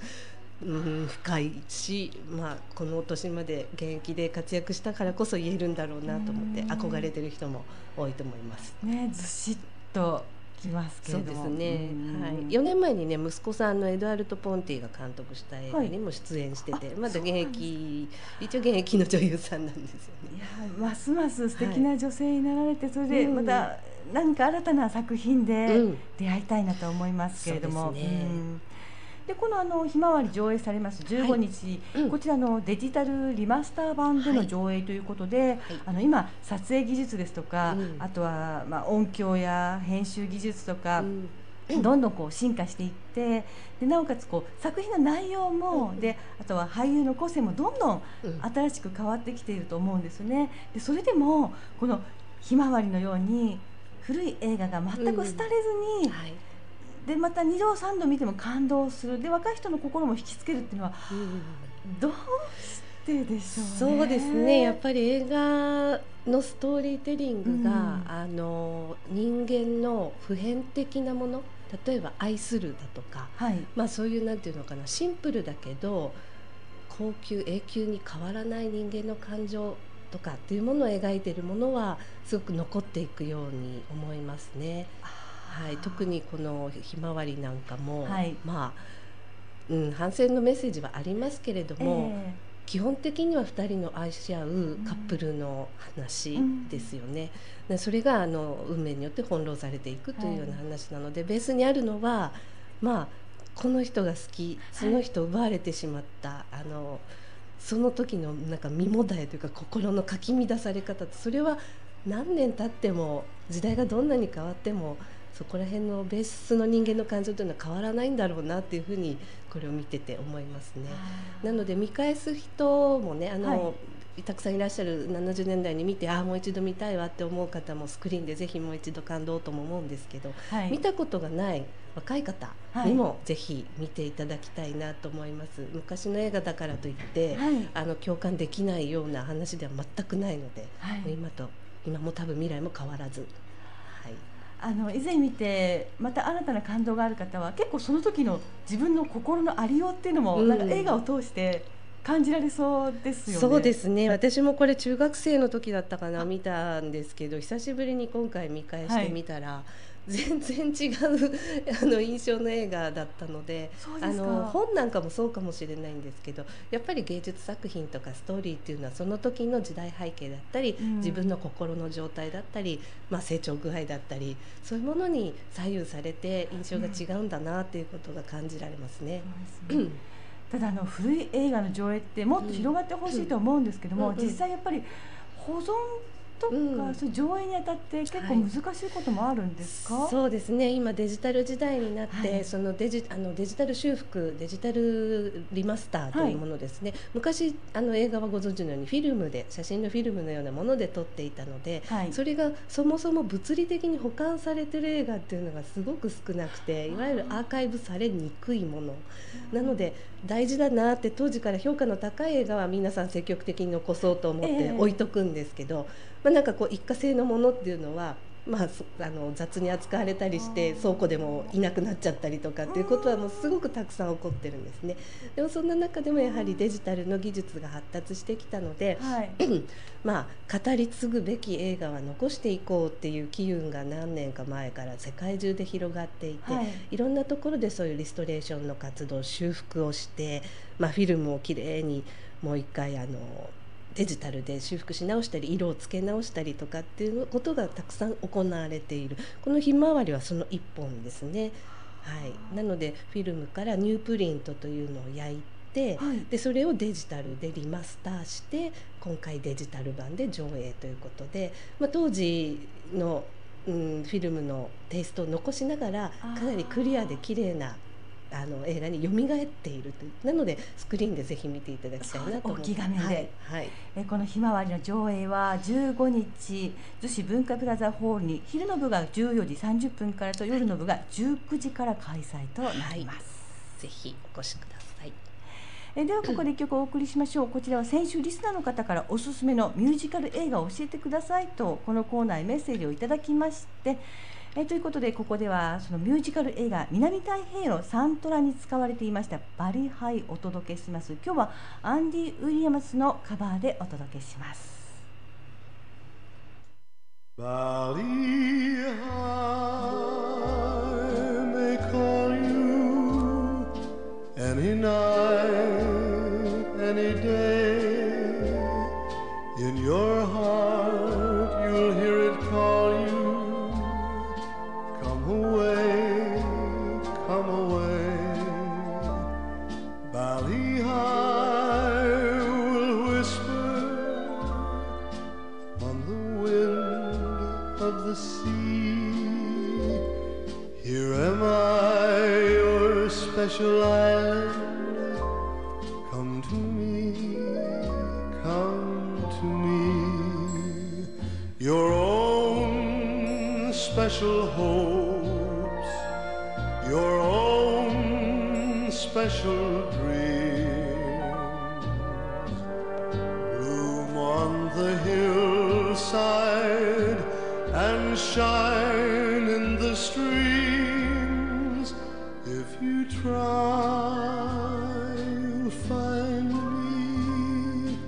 B: うん、深いし、まあ、この年まで現役で活躍したからこそ言えるんだろうなと思って
A: うん。
B: 憧れてる人も多いと思います。
A: ねずしっときますけ
B: そうですね、
A: うん。
B: はい、4年前にね息子さんのエドアルト・ポンティが監督した映画にも出演してて、
A: はい。あ
B: まだ現役一応現役の女優さんなんですよね。
A: いやますます素敵な女性になられて、それでまた何か新たな作品で
B: うん。
A: 出会いたいなと思いますけれども、
B: そうですね。
A: んでこのあのひまわり上映されます15日、
B: うん。
A: こちらのデジタルリマスター版での上映ということで、あの今撮影技術ですとか、
B: うん。
A: あとはまあ音響や編集技術とか、
B: うん。
A: どんどんこう進化していってでなおかつこう作品の内容も、であとは俳優の個性もどんどん
B: うん。
A: 新しく変わってきていると思うんですよね。でそれでもこのひまわりのように古い映画が全く廃れずに、
B: はい
A: でまた2度3度見ても感動する。で若い人の心も引きつけるっていうのはどうしてでしょうね。
B: そうですね。やっぱり映画のストーリーテリングが、
A: うん。
B: あの人間の普遍的なもの例えば愛するだとか、
A: はい。
B: まあ、そういうなんていうのかなシンプルだけど高級永久に変わらない人間の感情とかっていうものを描いているものはすごく残っていくように思いますね。はい、特にこのひまわりなんかも、
A: はい。
B: まあ、うん、反戦のメッセージはありますけれども、
A: え
B: 基本的には2人の愛し合うカップルの話ですよね。でそれがあの運命によって翻弄されていくというような話なので、ベースにあるのはまあこの人が好きその人を奪われてしまった、あのその時のなんか身もだえというか心のかき乱され方それは何年経っても時代がどんなに変わってもそこら辺のベースの人間の感情というのは変わらないんだろうなっていうふうにこれを見てて思いますね。なので見返す人もねあの、
A: は
B: たくさんいらっしゃる70年代に見てああもう一度見たいわって思う方もスクリーンでぜひもう一度感動とも思うんですけど、
A: はい。
B: 見たことがない若い方
A: はい。
B: にもぜひ見ていただきたいなと思います、昔の映画だからといって、
A: はい。
B: あの共感できないような話では全くないので、
A: はい。
B: 今と今も多分未来も変わらず、はい、
A: あの以前見てまた新たな感動がある方は結構その時の自分の心のありようっていうのも、
B: うん
A: なんか映画を通して感じられそうですよね。
B: そうですね私もこれ中学生の時だったかな見たんですけど久しぶりに今回見返してみたら、全然違うあの印象の映画だったのであの本なんかもそうかもしれないんですけどやっぱり芸術作品とかストーリーっていうのはその時の時代背景だったり、
A: うん。
B: 自分の心の状態だったり、まあ、成長具合だったりそういうものに左右されて印象が違うんだなっていうことが感じられますね。
A: そうですね。ただあの古い映画の上映ってもっと広がってほしいと思うんですけども、
B: うんうん。
A: 実際やっぱり保存とか、
B: うん。
A: そ上映にあたって結構難しいこともあるんですか、
B: そうですね。今デジタル時代になって、
A: はい。
B: そのデジあのデジタル修復デジタルリマスターというものですね、昔あの映画はご存知のようにフィルムで写真のフィルムのようなもので撮っていたので、
A: はい。
B: それがそもそも物理的に保管されてる映画っていうのがすごく少なくていわゆるアーカイブされにくいもの。なので大事だなって当時から評価の高い映画は皆さん積極的に残そうと思っ
A: ええ。
B: て置いとくんですけど、まあ、なんかこう一過性のものっていうのは、まあ、そあの雑に扱われたりして倉庫でもいなくなっちゃったりとかっていうことはもうすごくたくさん起こってるんですね。でもそんな中でもやはりデジタルの技術が発達してきたので、
A: はい。
B: まあ、語り継ぐべき映画は残していこうっていう機運が何年か前から世界中で広がっていて、
A: はい。
B: いろんなところでそういうリストレーションの活動修復をして、まあ、フィルムをきれいにもう一回あのデジタルで修復し直したり色をつけ直したりとかっていうことがたくさん行われている。この「ひまわり」はその一本ですね。はい、なのでフィルムからニュープリントというのを焼いて、
A: はい。
B: でそれをデジタルでリマスターして今回デジタル版で上映ということで、まあ、当時の、うん、フィルムのテイストを残しながらかなりクリアで綺麗なあの映画に蘇っているというなのでスクリーンでぜひ見ていただきたいなと思
A: い画面で
B: はい。はい。
A: えこのひまわりの上映は15日逗子文化プラザホールに昼の部が14時30分からと夜の部が19時から開催となります、
B: ぜひお越しください。
A: えではここで一曲お送りしましょう。こちらは先週リスナーの方からおすすめのミュージカル映画を教えてくださいとこのコーナーへメッセージをいただきましてえということでここではそのミュージカル映画南太平洋サントラに使われていましたバリハイお届けします今日はアンディ・ウィリアムスのカバーでお届けします
C: Bali High may call you any night, any day. In your heart, you'll hear it away, come away. Bali High will whisper on the wind of the sea. Here am I, your special island. Come to me, come to me. Your own special hopes, special dreams bloom on the hillside and shine in the streams. If you try, you'll find me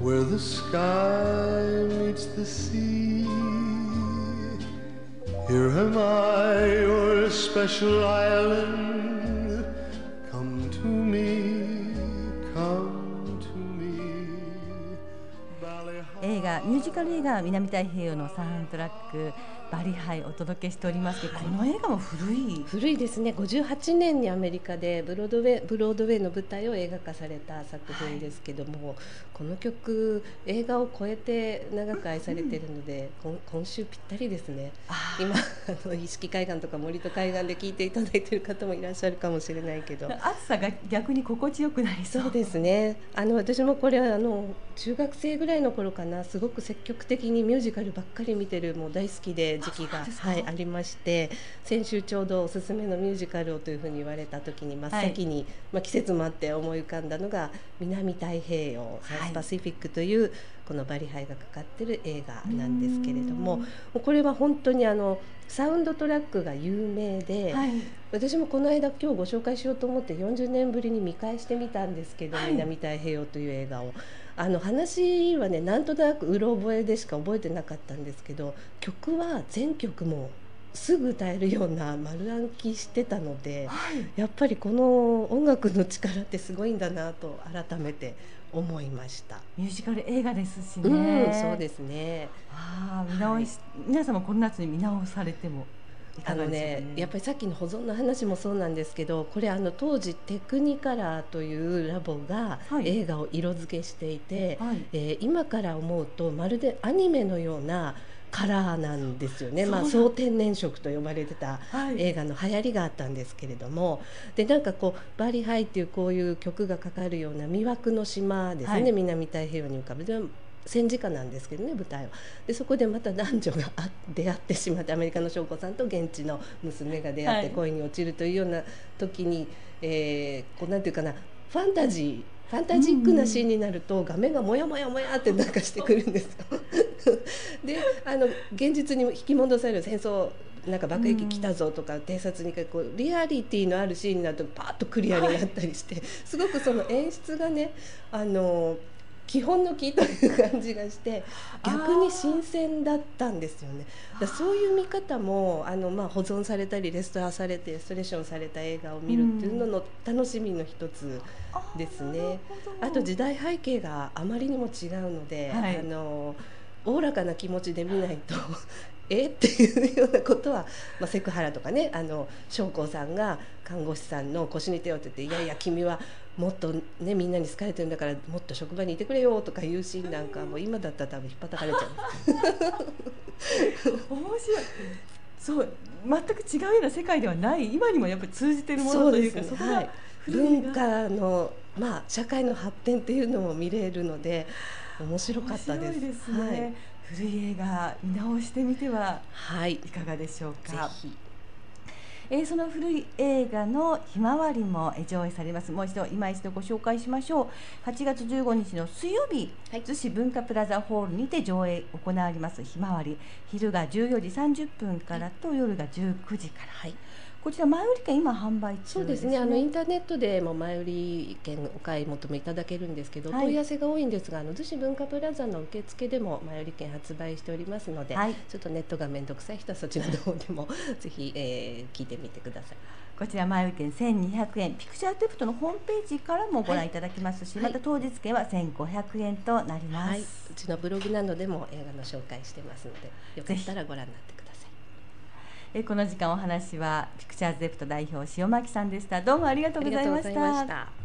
C: where the sky meets the sea. Here am I, your special island.
A: カル映画南太平洋のサウンドトラックバリハイお届けしておりますけど、この映画も古い？
B: 古いですね。58年にアメリカでブロードウェイブロードウェイの舞台を映画化された作品ですけども、この曲映画を超えて長く愛されているので、今今週ぴったりですね。今 あの意識海岸とか森と海岸で聞いていただいている方もいらっしゃるかもしれないけど。
A: 暑さが逆に心地よくなりそう。
B: そうですね。あの私もこれはあの中学生ぐらいの頃かなすごく積極的にミュージカルばっかり見てるもう大好きで時期が。はい、ありまして先週ちょうどおすすめのミュージカルをというふうに言われた時に真っ先に、まあ、季節もあって思い浮かんだのが南太平洋サウスパシフィックという、このバリハイがかかってる映画なんですけれどもこれは本当にあのサウンドトラックが有名で、
A: はい。
B: 私もこの間今日ご紹介しようと思って40年ぶりに見返してみたんですけど「
A: はい。
B: 南太平洋」という映画を。あの話はねなんとなくうろ覚えでしか覚えてなかったんですけど曲は全曲もすぐ歌えるような丸暗記してたので
A: はい。
B: やっぱりこの音楽の力ってすごいんだなと改めて思いました。
A: ミュージカル映画ですしね、
B: うん、そうですね。
A: ああ見直し、皆さんもこの夏に見直されても
B: あのねやっぱりさっきの保存の話もそうなんですけどこれあの当時テクニカラーというラボが
A: はい。
B: 映画を色付けしていて、
A: はい。
B: えー今から思うとまるでアニメのようなカラーなんですよね、まあ、総天然色と呼ばれてた
A: はい。
B: 映画の流行りがあったんですけれども。でなんかこう「バリハイ」っていうこういう曲がかかるような魅惑の島ですね、
A: はい。
B: 南太平洋に浮かぶ。で戦時下なんですけどね舞台はでそこでまた男女があ出会ってしまってアメリカの将校さんと現地の娘が出会って
A: はい
B: 恋に落ちるというような時に、えーこうなんていうかなファンタジーファンタジックなシーンになると画面がもやもやもやってなんかしてくるんですよ。であの現実に引き戻される戦争なんか爆撃来たぞとか偵察にこうリアリティのあるシーンになるとパーッとクリアになったりして、すごくその演出がねあの基本の木という感じがして逆に新鮮だったんですよね。だそういう見方もあの、まあ、保存されたりレストアされてレストレーションされた映画を見るっていうのの楽しみの一つですね。あと時代背景があまりにも違うので、
A: はい
B: あのおおらかな気持ちで見ないと えっていうようなことは、まあ、セクハラとかねあの将校さんが看護師さんの腰に手を当てて「いやいや君はもっとねみんなに好かれてるんだからもっと職場にいてくれよ」とかいうシーンなんかもう今だったら多分引っ張かれちゃう。
A: 面白い。そう全く違うような世界ではない。今にもやっぱり通じてるものというか
B: そね。
A: そこが
B: はい。文
A: 画
B: 化のまあ社会の発展っていうのも見れるので面白かったです。
A: ですね、古い映画見直してみては
B: はい、はい、
A: いかがでしょう
B: ぜ
A: か
B: ひ
A: えーその古い映画のひまわりも上映されます。もう一度今一度ご紹介しましょう。8月15日の水曜日、逗子文化プラザホールにて上映行われます。ひまわり。昼が14時30分からと夜が19時から、
B: はい。
A: こちら前売り券今販売中
B: そうですね。あのインターネットでも前売り券お買い求めいただけるんですけど、
A: はい。
B: 問い合わせが多いんですがあの逗子文化プラザの受付でも前売り券発売しておりますので、
A: はい。
B: ちょっとネットが面倒くさい人はそちらの方でも ぜひ、えー聞いてみてください。
A: こちら前売り券1200円。ピクチャーテプトのホームページからもご覧いただけますし、
B: はい。
A: また当日券は1500円となります、
B: はい、うちのブログなどでも映画の紹介してますのでよかったらご覧になってください。
A: えこの時間お話はピクチャーズデプト代表塩巻さんでしたどうもありがとうございまし
B: ありがとうございました。